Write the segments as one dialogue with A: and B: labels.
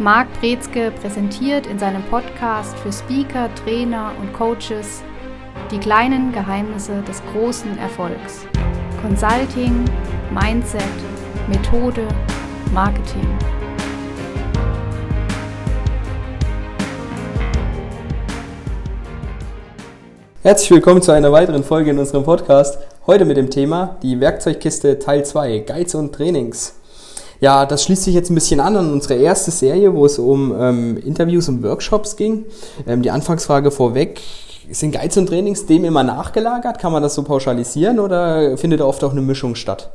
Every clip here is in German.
A: Marc Brezke präsentiert in seinem Podcast für Speaker, Trainer und Coaches die kleinen Geheimnisse des großen Erfolgs. Consulting, Mindset, Methode, Marketing.
B: Herzlich willkommen zu einer weiteren Folge in unserem Podcast. Heute mit dem Thema die Werkzeugkiste Teil 2, Guides und Trainings. Ja, das schließt sich jetzt ein bisschen an an unsere erste Serie, wo es um ähm, Interviews und Workshops ging. Ähm, die Anfangsfrage vorweg, sind Guides und Trainings dem immer nachgelagert? Kann man das so pauschalisieren oder findet da oft auch eine Mischung statt?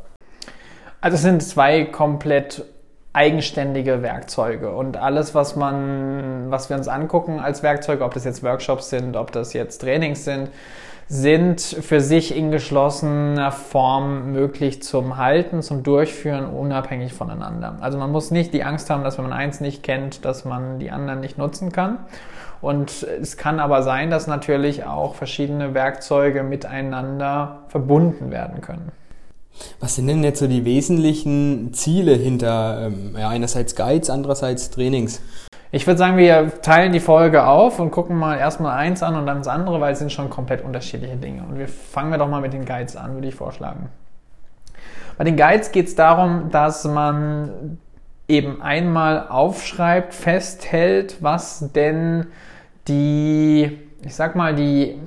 C: Also es sind zwei komplett eigenständige Werkzeuge und alles, was man, was wir uns angucken als Werkzeuge, ob das jetzt Workshops sind, ob das jetzt Trainings sind, sind für sich in geschlossener Form möglich zum Halten, zum Durchführen, unabhängig voneinander. Also man muss nicht die Angst haben, dass wenn man eins nicht kennt, dass man die anderen nicht nutzen kann. Und es kann aber sein, dass natürlich auch verschiedene Werkzeuge miteinander verbunden werden können.
B: Was sind denn jetzt so die wesentlichen Ziele hinter ähm, ja, einerseits Guides, andererseits Trainings?
C: Ich würde sagen, wir teilen die Folge auf und gucken mal erstmal eins an und dann das andere, weil es sind schon komplett unterschiedliche Dinge. Und wir fangen wir doch mal mit den Guides an, würde ich vorschlagen. Bei den Guides geht es darum, dass man eben einmal aufschreibt, festhält, was denn die, ich sag mal, die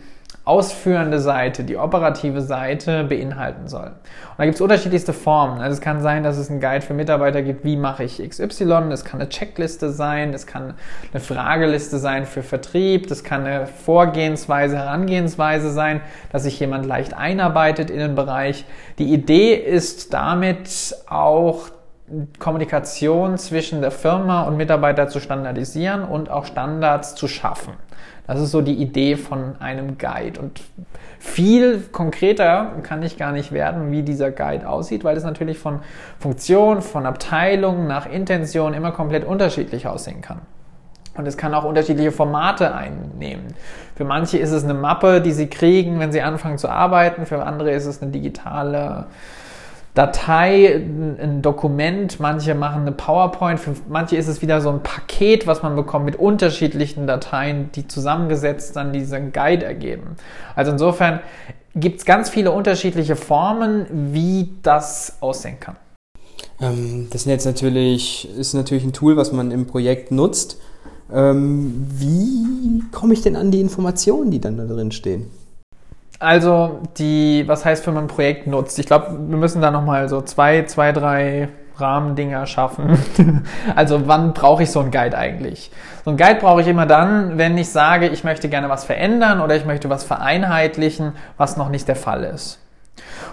C: ausführende Seite, die operative Seite beinhalten soll. Und da gibt es unterschiedlichste Formen. Also es kann sein, dass es einen Guide für Mitarbeiter gibt, wie mache ich XY, es kann eine Checkliste sein, es kann eine Frageliste sein für Vertrieb, das kann eine Vorgehensweise, Herangehensweise sein, dass sich jemand leicht einarbeitet in den Bereich. Die Idee ist damit auch Kommunikation zwischen der Firma und Mitarbeiter zu standardisieren und auch Standards zu schaffen. Das ist so die Idee von einem Guide. Und viel konkreter kann ich gar nicht werden, wie dieser Guide aussieht, weil es natürlich von Funktion, von Abteilung nach Intention immer komplett unterschiedlich aussehen kann. Und es kann auch unterschiedliche Formate einnehmen. Für manche ist es eine Mappe, die sie kriegen, wenn sie anfangen zu arbeiten. Für andere ist es eine digitale Datei, ein Dokument, manche machen eine PowerPoint, für manche ist es wieder so ein Paket, was man bekommt mit unterschiedlichen Dateien, die zusammengesetzt dann diesen Guide ergeben. Also insofern gibt es ganz viele unterschiedliche Formen, wie das aussehen kann.
B: Ähm, das jetzt natürlich, ist natürlich ein Tool, was man im Projekt nutzt. Ähm, wie komme ich denn an die Informationen, die dann da drin stehen?
C: Also die, was heißt, wenn man ein Projekt nutzt? Ich glaube, wir müssen da nochmal so zwei, zwei, drei Rahmendinger schaffen. also wann brauche ich so einen Guide eigentlich? So einen Guide brauche ich immer dann, wenn ich sage, ich möchte gerne was verändern oder ich möchte was vereinheitlichen, was noch nicht der Fall ist.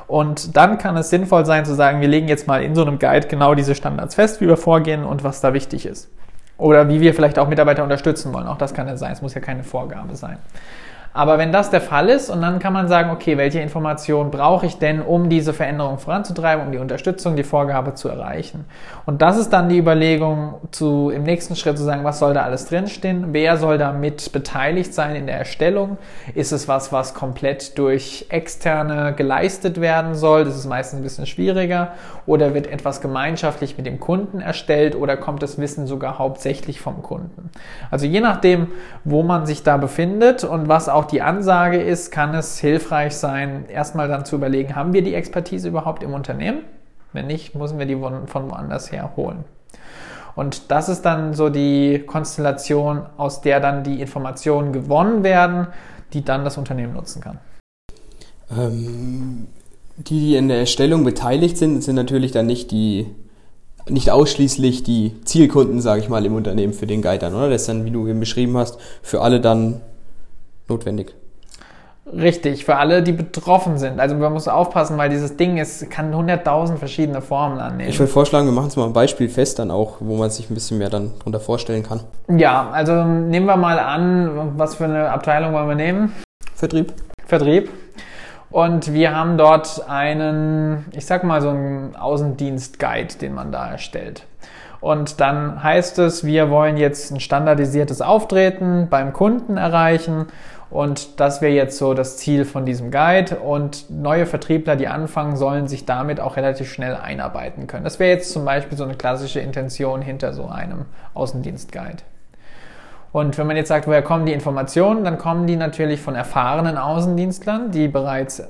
C: Und dann kann es sinnvoll sein zu sagen, wir legen jetzt mal in so einem Guide genau diese Standards fest, wie wir vorgehen und was da wichtig ist. Oder wie wir vielleicht auch Mitarbeiter unterstützen wollen. Auch das kann ja sein. Es muss ja keine Vorgabe sein. Aber wenn das der Fall ist und dann kann man sagen, okay, welche Informationen brauche ich denn, um diese Veränderung voranzutreiben, um die Unterstützung, die Vorgabe zu erreichen? Und das ist dann die Überlegung, zu, im nächsten Schritt zu sagen, was soll da alles drinstehen? Wer soll da mit beteiligt sein in der Erstellung? Ist es was, was komplett durch externe geleistet werden soll? Das ist meistens ein bisschen schwieriger. Oder wird etwas gemeinschaftlich mit dem Kunden erstellt oder kommt das Wissen sogar hauptsächlich vom Kunden? Also je nachdem, wo man sich da befindet und was auch auch die Ansage ist, kann es hilfreich sein, erstmal dann zu überlegen, haben wir die Expertise überhaupt im Unternehmen? Wenn nicht, müssen wir die von woanders her holen. Und das ist dann so die Konstellation, aus der dann die Informationen gewonnen werden, die dann das Unternehmen nutzen kann.
B: Ähm, die, die in der Erstellung beteiligt sind, sind natürlich dann nicht die nicht ausschließlich die Zielkunden, sage ich mal, im Unternehmen für den Guide dann, oder? Das ist dann, wie du eben beschrieben hast, für alle dann notwendig.
C: Richtig, für alle, die betroffen sind. Also man muss aufpassen, weil dieses Ding ist, kann 100.000 verschiedene Formen annehmen.
B: Ich würde vorschlagen, wir machen es mal ein Beispiel fest dann auch, wo man sich ein bisschen mehr dann darunter vorstellen kann.
C: Ja, also nehmen wir mal an, was für eine Abteilung wollen wir nehmen?
B: Vertrieb.
C: Vertrieb. Und wir haben dort einen, ich sag mal so einen Außendienst-Guide, den man da erstellt. Und dann heißt es, wir wollen jetzt ein standardisiertes Auftreten beim Kunden erreichen Und das wäre jetzt so das Ziel von diesem Guide. Und neue Vertriebler, die anfangen, sollen sich damit auch relativ schnell einarbeiten können. Das wäre jetzt zum Beispiel so eine klassische Intention hinter so einem Außendienstguide. Und wenn man jetzt sagt, woher kommen die Informationen, dann kommen die natürlich von erfahrenen Außendienstlern, die bereits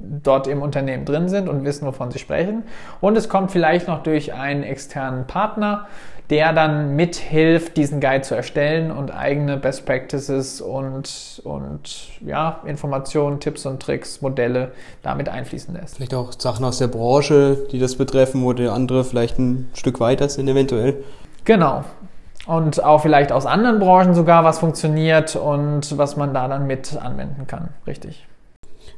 C: dort im Unternehmen drin sind und wissen, wovon sie sprechen. Und es kommt vielleicht noch durch einen externen Partner, der dann mithilft, diesen Guide zu erstellen und eigene Best Practices und, und ja, Informationen, Tipps und Tricks, Modelle damit einfließen lässt.
B: Vielleicht auch Sachen aus der Branche, die das betreffen, wo die andere vielleicht ein Stück weiter sind eventuell.
C: Genau. Und auch vielleicht aus anderen Branchen sogar, was funktioniert und was man da dann mit anwenden kann. Richtig.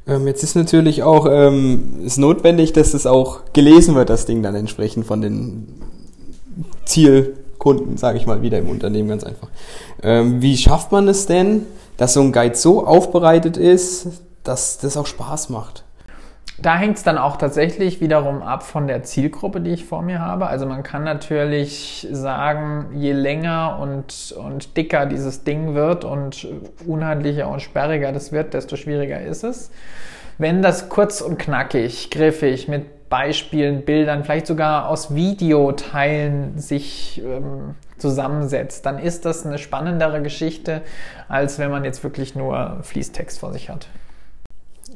B: Ähm, jetzt ist natürlich auch ähm, ist notwendig, dass es auch gelesen wird, das Ding dann entsprechend von den Zielkunden, sage ich mal, wieder im Unternehmen ganz einfach. Ähm, wie schafft man es denn, dass so ein Guide so aufbereitet ist, dass das auch Spaß macht?
C: Da hängt es dann auch tatsächlich wiederum ab von der Zielgruppe, die ich vor mir habe. Also man kann natürlich sagen, je länger und, und dicker dieses Ding wird und unhandlicher und sperriger das wird, desto schwieriger ist es. Wenn das kurz und knackig, griffig, mit Beispielen, Bildern, vielleicht sogar aus Videoteilen sich ähm, zusammensetzt, dann ist das eine spannendere Geschichte, als wenn man jetzt wirklich nur Fließtext vor sich hat.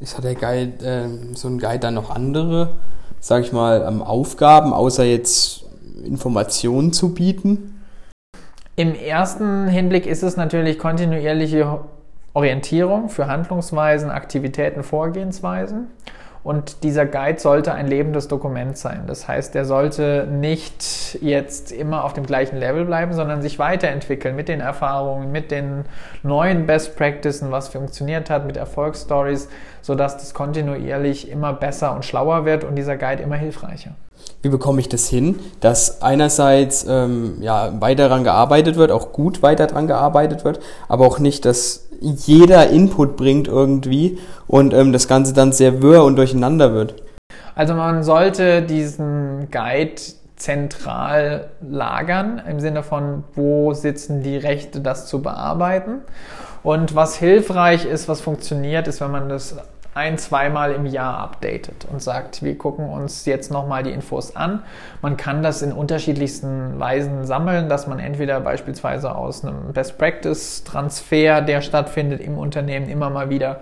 B: Ist hat der Guide, äh, so ein Guide dann noch andere, sag ich mal, ähm, Aufgaben, außer jetzt Informationen zu bieten?
C: Im ersten Hinblick ist es natürlich kontinuierliche Orientierung für Handlungsweisen, Aktivitäten, Vorgehensweisen. Und dieser Guide sollte ein lebendes Dokument sein. Das heißt, er sollte nicht jetzt immer auf dem gleichen Level bleiben, sondern sich weiterentwickeln mit den Erfahrungen, mit den neuen Best Practices, was funktioniert hat, mit Erfolgsstories, sodass das kontinuierlich immer besser und schlauer wird und dieser Guide immer hilfreicher.
B: Wie bekomme ich das hin, dass einerseits ähm, ja, weiter daran gearbeitet wird, auch gut weiter daran gearbeitet wird, aber auch nicht, dass jeder Input bringt irgendwie und ähm, das Ganze dann sehr wirr und durcheinander wird.
C: Also man sollte diesen Guide zentral lagern, im Sinne von, wo sitzen die Rechte, das zu bearbeiten. Und was hilfreich ist, was funktioniert, ist, wenn man das ein, zweimal im Jahr updatet und sagt, wir gucken uns jetzt nochmal die Infos an. Man kann das in unterschiedlichsten Weisen sammeln, dass man entweder beispielsweise aus einem Best Practice Transfer, der stattfindet im Unternehmen, immer mal wieder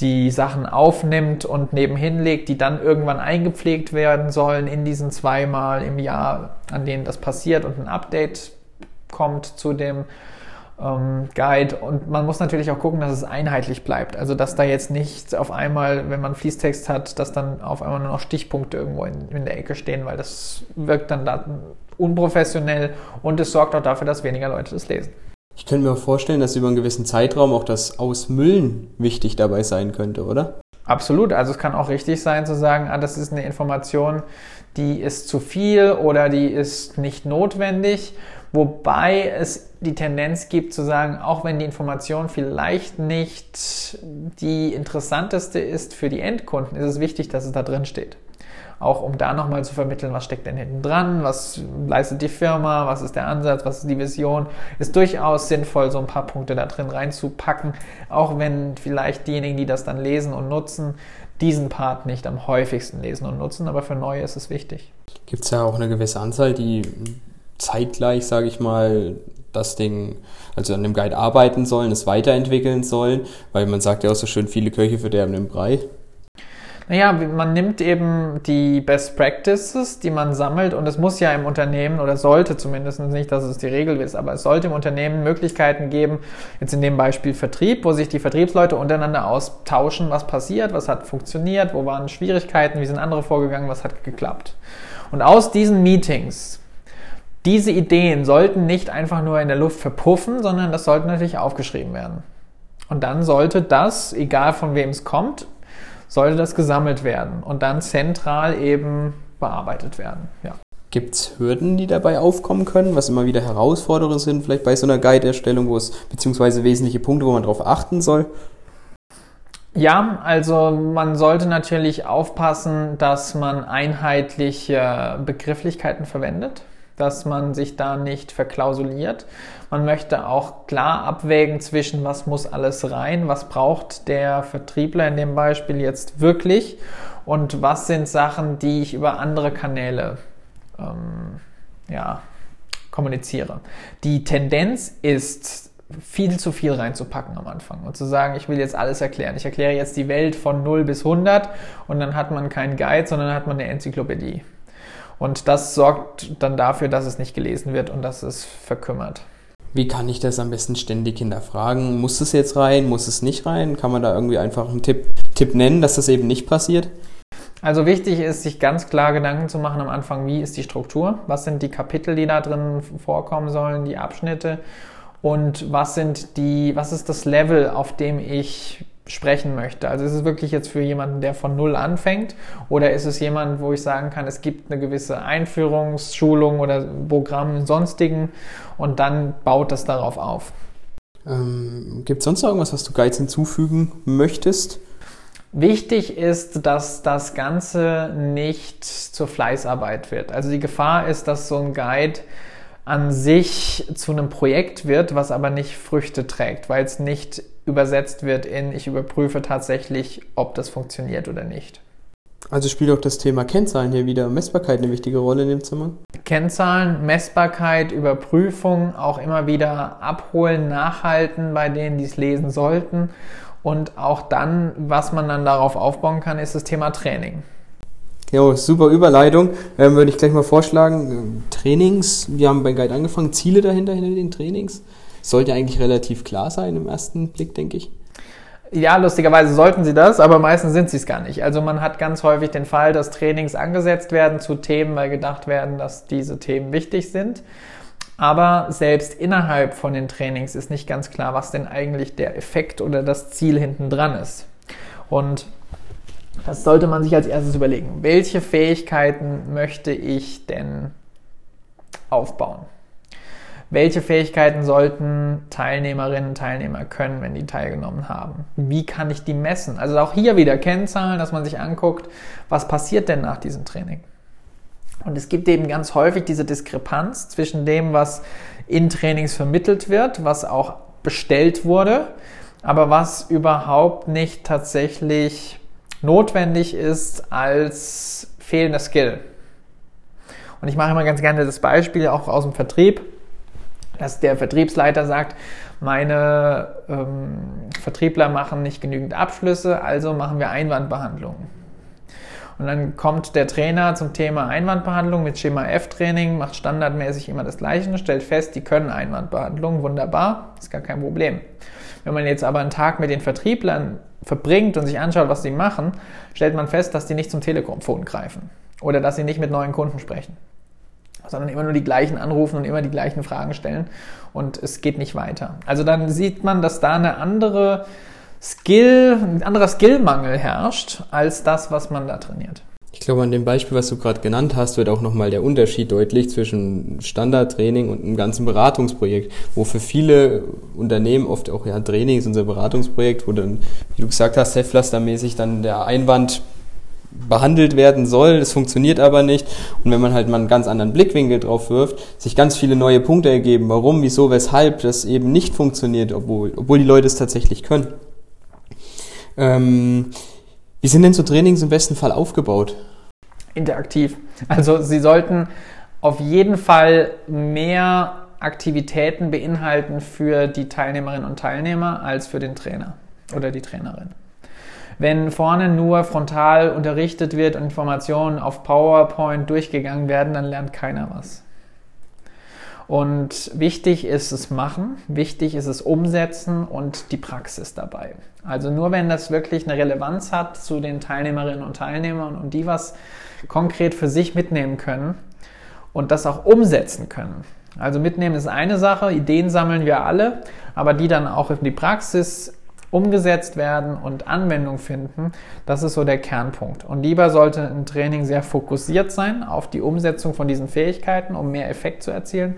C: die Sachen aufnimmt und nebenhin legt, die dann irgendwann eingepflegt werden sollen in diesen zweimal im Jahr, an denen das passiert und ein Update kommt zu dem ähm, Guide. Und man muss natürlich auch gucken, dass es einheitlich bleibt. Also, dass da jetzt nicht auf einmal, wenn man Fließtext hat, dass dann auf einmal nur noch Stichpunkte irgendwo in, in der Ecke stehen, weil das wirkt dann da unprofessionell und es sorgt auch dafür, dass weniger Leute das lesen.
B: Ich könnte mir auch vorstellen, dass über einen gewissen Zeitraum auch das Ausmüllen wichtig dabei sein könnte, oder?
C: Absolut. Also es kann auch richtig sein zu sagen, ah, das ist eine Information, die ist zu viel oder die ist nicht notwendig. Wobei es die Tendenz gibt zu sagen, auch wenn die Information vielleicht nicht die interessanteste ist für die Endkunden, ist es wichtig, dass es da drin steht. Auch um da nochmal zu vermitteln, was steckt denn hinten dran, was leistet die Firma, was ist der Ansatz, was ist die Vision, ist durchaus sinnvoll, so ein paar Punkte da drin reinzupacken, auch wenn vielleicht diejenigen, die das dann lesen und nutzen, diesen Part nicht am häufigsten lesen und nutzen, aber für neue ist es wichtig.
B: Gibt es ja auch eine gewisse Anzahl, die zeitgleich, sage ich mal, das Ding, also an dem Guide arbeiten sollen, es weiterentwickeln sollen, weil man sagt ja auch so schön, viele Köche verderben den Brei.
C: Naja, man nimmt eben die Best Practices, die man sammelt, und es muss ja im Unternehmen, oder sollte zumindest nicht, dass es die Regel ist, aber es sollte im Unternehmen Möglichkeiten geben, jetzt in dem Beispiel Vertrieb, wo sich die Vertriebsleute untereinander austauschen, was passiert, was hat funktioniert, wo waren Schwierigkeiten, wie sind andere vorgegangen, was hat geklappt. Und aus diesen Meetings diese Ideen sollten nicht einfach nur in der Luft verpuffen, sondern das sollte natürlich aufgeschrieben werden. Und dann sollte das, egal von wem es kommt, sollte das gesammelt werden und dann zentral eben bearbeitet werden. Ja.
B: Gibt es Hürden, die dabei aufkommen können, was immer wieder Herausforderungen sind, vielleicht bei so einer Guide-Erstellung, wo es beziehungsweise wesentliche Punkte, wo man darauf achten soll?
C: Ja, also man sollte natürlich aufpassen, dass man einheitliche Begrifflichkeiten verwendet. Dass man sich da nicht verklausuliert. Man möchte auch klar abwägen zwischen, was muss alles rein, was braucht der Vertriebler in dem Beispiel jetzt wirklich und was sind Sachen, die ich über andere Kanäle ähm, ja, kommuniziere. Die Tendenz ist, viel zu viel reinzupacken am Anfang und zu sagen, ich will jetzt alles erklären. Ich erkläre jetzt die Welt von 0 bis 100 und dann hat man keinen Guide, sondern hat man eine Enzyklopädie. Und das sorgt dann dafür, dass es nicht gelesen wird und dass es verkümmert.
B: Wie kann ich das am besten ständig hinterfragen? Muss es jetzt rein? Muss es nicht rein? Kann man da irgendwie einfach einen Tipp, Tipp nennen, dass das eben nicht passiert?
C: Also wichtig ist, sich ganz klar Gedanken zu machen am Anfang, wie ist die Struktur? Was sind die Kapitel, die da drin vorkommen sollen, die Abschnitte? Und was sind die, was ist das Level, auf dem ich sprechen möchte. Also ist es wirklich jetzt für jemanden, der von Null anfängt oder ist es jemand, wo ich sagen kann, es gibt eine gewisse Einführungsschulung oder Programm sonstigen und dann baut das darauf auf.
B: Ähm, gibt es sonst noch irgendwas, was du Guides hinzufügen möchtest?
C: Wichtig ist, dass das Ganze nicht zur Fleißarbeit wird. Also die Gefahr ist, dass so ein Guide an sich zu einem Projekt wird, was aber nicht Früchte trägt, weil es nicht übersetzt wird in ich überprüfe tatsächlich, ob das funktioniert oder nicht.
B: Also spielt auch das Thema Kennzahlen hier wieder Messbarkeit eine wichtige Rolle in dem Zimmer?
C: Kennzahlen, Messbarkeit, Überprüfung, auch immer wieder abholen, nachhalten bei denen, die es lesen sollten. Und auch dann, was man dann darauf aufbauen kann, ist das Thema Training.
B: Jo, super Überleitung. Ähm, würde ich gleich mal vorschlagen. Trainings, wir haben bei Guide angefangen, Ziele dahinter, hinter den Trainings. Sollte eigentlich relativ klar sein im ersten Blick, denke ich.
C: Ja, lustigerweise sollten sie das, aber meistens sind sie es gar nicht. Also man hat ganz häufig den Fall, dass Trainings angesetzt werden zu Themen, weil gedacht werden, dass diese Themen wichtig sind. Aber selbst innerhalb von den Trainings ist nicht ganz klar, was denn eigentlich der Effekt oder das Ziel hinten dran ist. Und das sollte man sich als erstes überlegen. Welche Fähigkeiten möchte ich denn aufbauen? Welche Fähigkeiten sollten Teilnehmerinnen und Teilnehmer können, wenn die teilgenommen haben? Wie kann ich die messen? Also auch hier wieder Kennzahlen, dass man sich anguckt, was passiert denn nach diesem Training? Und es gibt eben ganz häufig diese Diskrepanz zwischen dem, was in Trainings vermittelt wird, was auch bestellt wurde, aber was überhaupt nicht tatsächlich notwendig ist als fehlender Skill. Und ich mache immer ganz gerne das Beispiel auch aus dem Vertrieb, dass der Vertriebsleiter sagt, meine ähm, Vertriebler machen nicht genügend Abschlüsse, also machen wir Einwandbehandlungen. Und dann kommt der Trainer zum Thema Einwandbehandlung mit Schema F-Training, macht standardmäßig immer das Gleiche stellt fest, die können Einwandbehandlung, wunderbar, ist gar kein Problem. Wenn man jetzt aber einen Tag mit den Vertrieblern verbringt und sich anschaut, was sie machen, stellt man fest, dass die nicht zum Telekomphon greifen oder dass sie nicht mit neuen Kunden sprechen, sondern immer nur die gleichen anrufen und immer die gleichen Fragen stellen und es geht nicht weiter. Also dann sieht man, dass da eine andere Skill, ein anderer Skillmangel herrscht als das, was man da trainiert.
B: Ich glaube, an dem Beispiel, was du gerade genannt hast, wird auch nochmal der Unterschied deutlich zwischen Standardtraining und einem ganzen Beratungsprojekt, wo für viele Unternehmen oft auch ja Training ist unser Beratungsprojekt, wo dann, wie du gesagt hast, Self-Cluster-mäßig dann der Einwand behandelt werden soll, das funktioniert aber nicht. Und wenn man halt mal einen ganz anderen Blickwinkel drauf wirft, sich ganz viele neue Punkte ergeben, warum, wieso, weshalb das eben nicht funktioniert, obwohl, obwohl die Leute es tatsächlich können. Ähm, wie sind denn so Trainings im besten Fall aufgebaut?
C: Interaktiv. Also sie sollten auf jeden Fall mehr Aktivitäten beinhalten für die Teilnehmerinnen und Teilnehmer als für den Trainer oder die Trainerin. Wenn vorne nur frontal unterrichtet wird und Informationen auf PowerPoint durchgegangen werden, dann lernt keiner was. Und wichtig ist es machen, wichtig ist es umsetzen und die Praxis dabei. Also nur wenn das wirklich eine Relevanz hat zu den Teilnehmerinnen und Teilnehmern und die was konkret für sich mitnehmen können und das auch umsetzen können. Also mitnehmen ist eine Sache, Ideen sammeln wir alle, aber die dann auch in die Praxis umgesetzt werden und Anwendung finden, das ist so der Kernpunkt. Und lieber sollte ein Training sehr fokussiert sein auf die Umsetzung von diesen Fähigkeiten, um mehr Effekt zu erzielen,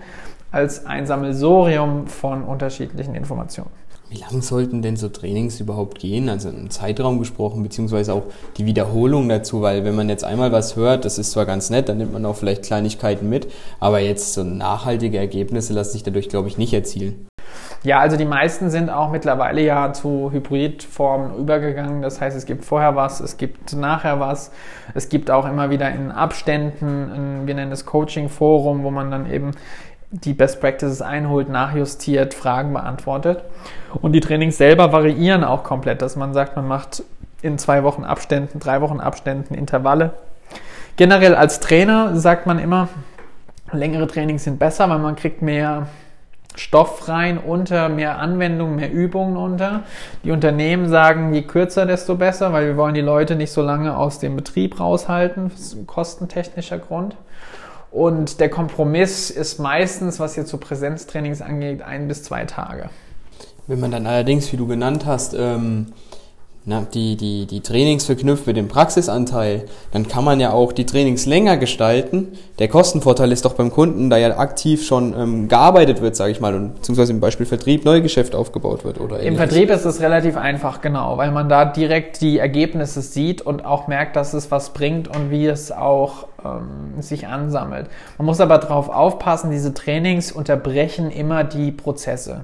C: als ein Sammelsorium von unterschiedlichen Informationen.
B: Wie lang sollten denn so Trainings überhaupt gehen? Also im Zeitraum gesprochen, beziehungsweise auch die Wiederholung dazu, weil wenn man jetzt einmal was hört, das ist zwar ganz nett, dann nimmt man auch vielleicht Kleinigkeiten mit, aber jetzt so nachhaltige Ergebnisse lassen sich dadurch, glaube ich, nicht erzielen.
C: Ja, also die meisten sind auch mittlerweile ja zu Hybridformen übergegangen. Das heißt, es gibt vorher was, es gibt nachher was. Es gibt auch immer wieder in Abständen, ein, wir nennen es Coaching-Forum, wo man dann eben die Best Practices einholt, nachjustiert, Fragen beantwortet. Und die Trainings selber variieren auch komplett, dass man sagt, man macht in zwei Wochen Abständen, drei Wochen Abständen Intervalle. Generell als Trainer sagt man immer, längere Trainings sind besser, weil man kriegt mehr Stoff rein unter, mehr Anwendungen, mehr Übungen unter. Die Unternehmen sagen, je kürzer, desto besser, weil wir wollen die Leute nicht so lange aus dem Betrieb raushalten, das ist ein kostentechnischer Grund. Und der Kompromiss ist meistens, was jetzt so Präsenztrainings angeht, ein bis zwei Tage.
B: Wenn man dann allerdings, wie du genannt hast, ähm, na, die, die, die Trainings verknüpft mit dem Praxisanteil, dann kann man ja auch die Trainings länger gestalten. Der Kostenvorteil ist doch beim Kunden, da ja aktiv schon ähm, gearbeitet wird, sage ich mal, und beziehungsweise im Beispiel Vertrieb Neugeschäft aufgebaut wird oder
C: Im Vertrieb ist es relativ einfach, genau, weil man da direkt die Ergebnisse sieht und auch merkt, dass es was bringt und wie es auch ähm, sich ansammelt. Man muss aber darauf aufpassen, diese Trainings unterbrechen immer die Prozesse.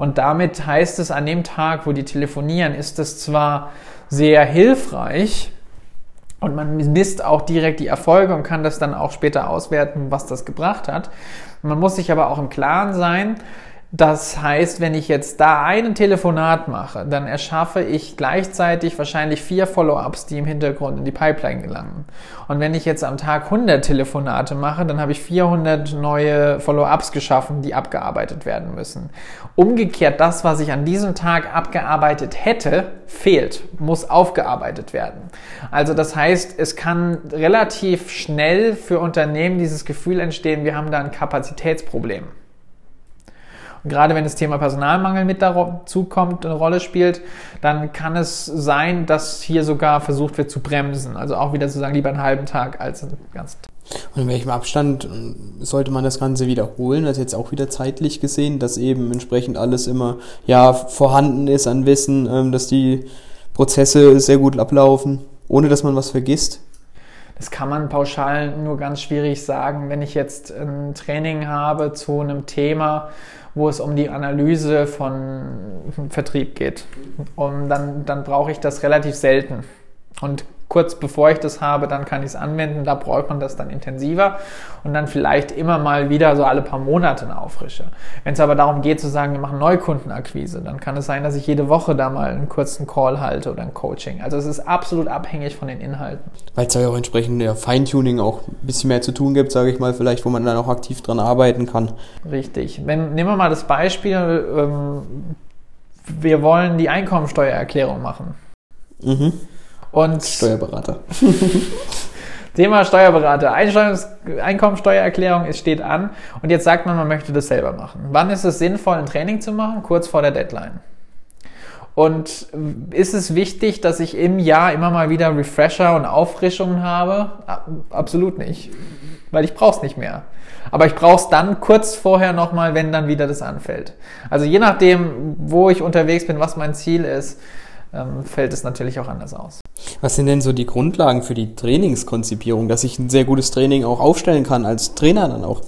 C: Und damit heißt es, an dem Tag, wo die telefonieren, ist es zwar sehr hilfreich, und man misst auch direkt die Erfolge und kann das dann auch später auswerten, was das gebracht hat. Man muss sich aber auch im Klaren sein, das heißt, wenn ich jetzt da einen Telefonat mache, dann erschaffe ich gleichzeitig wahrscheinlich vier Follow-ups, die im Hintergrund in die Pipeline gelangen. Und wenn ich jetzt am Tag 100 Telefonate mache, dann habe ich 400 neue Follow-ups geschaffen, die abgearbeitet werden müssen. Umgekehrt, das, was ich an diesem Tag abgearbeitet hätte, fehlt, muss aufgearbeitet werden. Also das heißt, es kann relativ schnell für Unternehmen dieses Gefühl entstehen, wir haben da ein Kapazitätsproblem. Und gerade wenn das Thema Personalmangel mit dazu kommt, eine Rolle spielt, dann kann es sein, dass hier sogar versucht wird zu bremsen. Also auch wieder zu sagen, lieber einen halben Tag als einen ganzen Tag.
B: Und in welchem Abstand äh, sollte man das Ganze wiederholen? Das ist jetzt auch wieder zeitlich gesehen, dass eben entsprechend alles immer ja vorhanden ist an Wissen, ähm, dass die Prozesse sehr gut ablaufen, ohne dass man was vergisst.
C: Das kann man pauschal nur ganz schwierig sagen. Wenn ich jetzt ein Training habe zu einem Thema, wo es um die Analyse von Vertrieb geht. Und dann, dann brauche ich das relativ selten. Und kurz bevor ich das habe, dann kann ich es anwenden. Da braucht man das dann intensiver und dann vielleicht immer mal wieder so alle paar Monate eine Auffrische. Wenn es aber darum geht zu sagen, wir machen Neukundenakquise, dann kann es sein, dass ich jede Woche da mal einen kurzen Call halte oder ein Coaching. Also es ist absolut abhängig von den Inhalten.
B: Weil es ja auch entsprechend der Feintuning auch ein bisschen mehr zu tun gibt, sage ich mal, vielleicht, wo man dann auch aktiv dran arbeiten kann.
C: Richtig. Wenn, nehmen wir mal das Beispiel, ähm, wir wollen die Einkommensteuererklärung machen. Mhm.
B: Und Steuerberater.
C: Thema Steuerberater. Einkommensteuererklärung es steht an und jetzt sagt man, man möchte das selber machen. Wann ist es sinnvoll, ein Training zu machen? Kurz vor der Deadline. Und ist es wichtig, dass ich im Jahr immer mal wieder Refresher und Auffrischungen habe? Absolut nicht, weil ich brauche es nicht mehr. Aber ich brauche es dann kurz vorher nochmal, wenn dann wieder das anfällt. Also je nachdem, wo ich unterwegs bin, was mein Ziel ist, ähm, fällt es natürlich auch anders aus.
B: Was sind denn so die Grundlagen für die Trainingskonzipierung, dass ich ein sehr gutes Training auch aufstellen kann, als Trainer dann auch?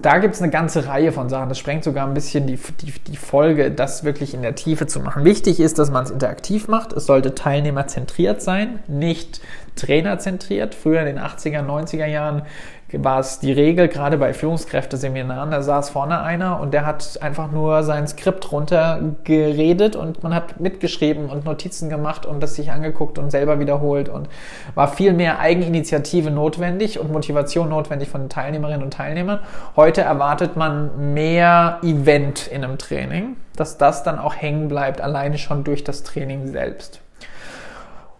C: Da gibt es eine ganze Reihe von Sachen. Das sprengt sogar ein bisschen die, die, die Folge, das wirklich in der Tiefe zu machen. Wichtig ist, dass man es interaktiv macht. Es sollte teilnehmerzentriert sein, nicht trainerzentriert. Früher in den 80er, 90er Jahren war es die Regel, gerade bei Führungskräfteseminaren, da saß vorne einer und der hat einfach nur sein Skript runtergeredet und man hat mitgeschrieben und Notizen gemacht und das sich angeguckt und selber wiederholt und war viel mehr Eigeninitiative notwendig und Motivation notwendig von den Teilnehmerinnen und Teilnehmern. Heute erwartet man mehr Event in einem Training, dass das dann auch hängen bleibt, alleine schon durch das Training selbst.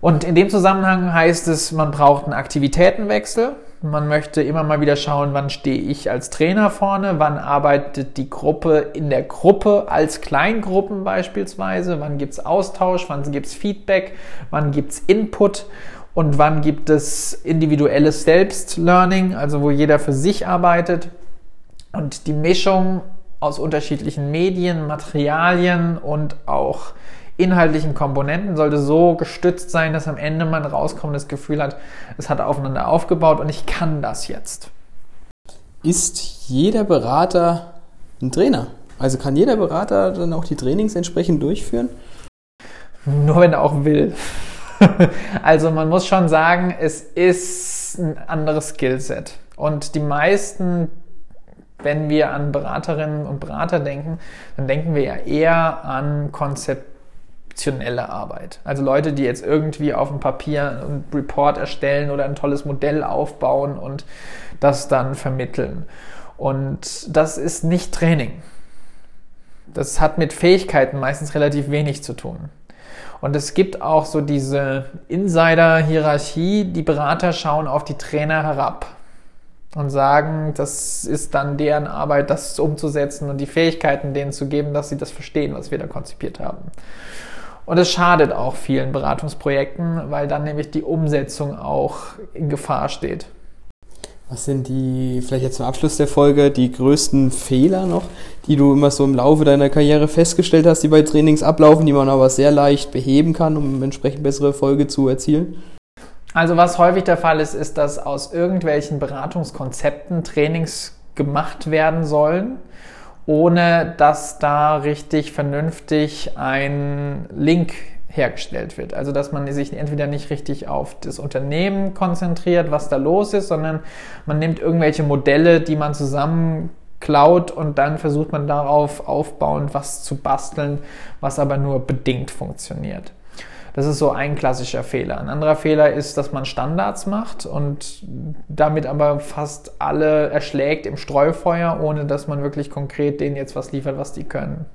C: Und in dem Zusammenhang heißt es, man braucht einen Aktivitätenwechsel. Man möchte immer mal wieder schauen, wann stehe ich als Trainer vorne, wann arbeitet die Gruppe in der Gruppe als Kleingruppen beispielsweise, wann gibt es Austausch, wann gibt es Feedback, wann gibt es Input und wann gibt es individuelles Selbstlearning, also wo jeder für sich arbeitet. Und die Mischung aus unterschiedlichen Medien, Materialien und auch inhaltlichen Komponenten sollte so gestützt sein, dass am Ende man rauskommt, das Gefühl hat, es hat aufeinander aufgebaut und ich kann das jetzt.
B: Ist jeder Berater ein Trainer? Also kann jeder Berater dann auch die Trainings entsprechend durchführen?
C: Nur wenn er auch will. also man muss schon sagen, es ist ein anderes Skillset. Und die meisten, wenn wir an Beraterinnen und Berater denken, dann denken wir ja eher an konzeptionelle Arbeit. Also Leute, die jetzt irgendwie auf dem Papier ein Report erstellen oder ein tolles Modell aufbauen und das dann vermitteln. Und das ist nicht Training. Das hat mit Fähigkeiten meistens relativ wenig zu tun. Und es gibt auch so diese Insider-Hierarchie, die Berater schauen auf die Trainer herab und sagen, das ist dann deren Arbeit, das umzusetzen und die Fähigkeiten denen zu geben, dass sie das verstehen, was wir da konzipiert haben. Und es schadet auch vielen Beratungsprojekten, weil dann nämlich die Umsetzung auch in Gefahr steht.
B: Was sind die, vielleicht jetzt zum Abschluss der Folge, die größten Fehler noch, die du immer so im Laufe deiner Karriere festgestellt hast, die bei Trainings ablaufen, die man aber sehr leicht beheben kann, um entsprechend bessere Erfolge zu erzielen?
C: Also was häufig der Fall ist, ist, dass aus irgendwelchen Beratungskonzepten Trainings gemacht werden sollen, ohne dass da richtig vernünftig ein Link hergestellt wird. Also dass man sich entweder nicht richtig auf das Unternehmen konzentriert, was da los ist, sondern man nimmt irgendwelche Modelle, die man zusammen klaut und dann versucht man darauf aufbauend was zu basteln, was aber nur bedingt funktioniert. Das ist so ein klassischer Fehler. Ein anderer Fehler ist, dass man Standards macht und damit aber fast alle erschlägt im Streufeuer, ohne dass man wirklich konkret denen jetzt was liefert, was die können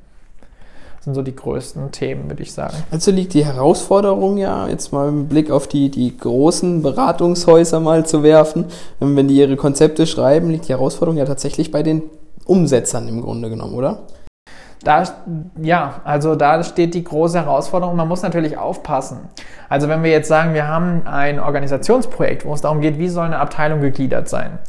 C: sind so die größten Themen, würde ich sagen.
B: Also liegt die Herausforderung ja, jetzt mal im Blick auf die, die großen Beratungshäuser mal zu werfen, wenn die ihre Konzepte schreiben, liegt die Herausforderung ja tatsächlich bei den Umsetzern im Grunde genommen, oder?
C: Da, ja, also da steht die große Herausforderung. Man muss natürlich aufpassen. Also wenn wir jetzt sagen, wir haben ein Organisationsprojekt, wo es darum geht, wie soll eine Abteilung gegliedert sein,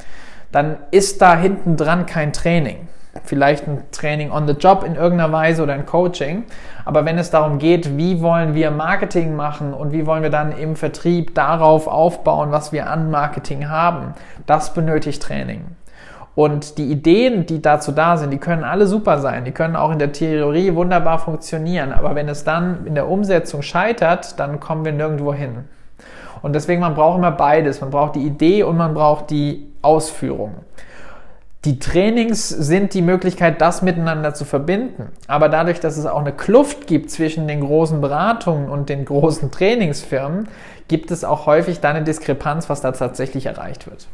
C: dann ist da hinten dran kein Training vielleicht ein Training on the Job in irgendeiner Weise oder ein Coaching. Aber wenn es darum geht, wie wollen wir Marketing machen und wie wollen wir dann im Vertrieb darauf aufbauen, was wir an Marketing haben, das benötigt Training. Und die Ideen, die dazu da sind, die können alle super sein. Die können auch in der Theorie wunderbar funktionieren. Aber wenn es dann in der Umsetzung scheitert, dann kommen wir nirgendwo hin. Und deswegen, man braucht immer beides. Man braucht die Idee und man braucht die Ausführung. Die Trainings sind die Möglichkeit, das miteinander zu verbinden. Aber dadurch, dass es auch eine Kluft gibt zwischen den großen Beratungen und den großen Trainingsfirmen, gibt es auch häufig da eine Diskrepanz, was da tatsächlich erreicht wird.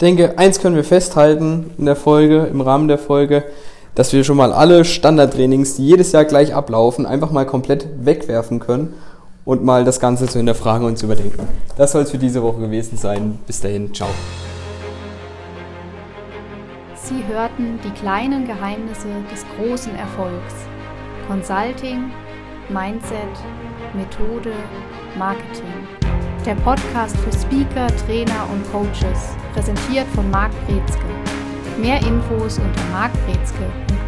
B: Ich denke, eins können wir festhalten in der Folge, im Rahmen der Folge, dass wir schon mal alle Standardtrainings, die jedes Jahr gleich ablaufen, einfach mal komplett wegwerfen können und mal das Ganze zu hinterfragen und zu überdenken. Das soll es für diese Woche gewesen sein. Bis dahin, ciao.
A: Sie hörten die kleinen Geheimnisse des großen Erfolgs. Consulting, Mindset, Methode, Marketing. Der Podcast für Speaker, Trainer und Coaches, präsentiert von Marc Brezke. Mehr Infos unter markbrezke.de.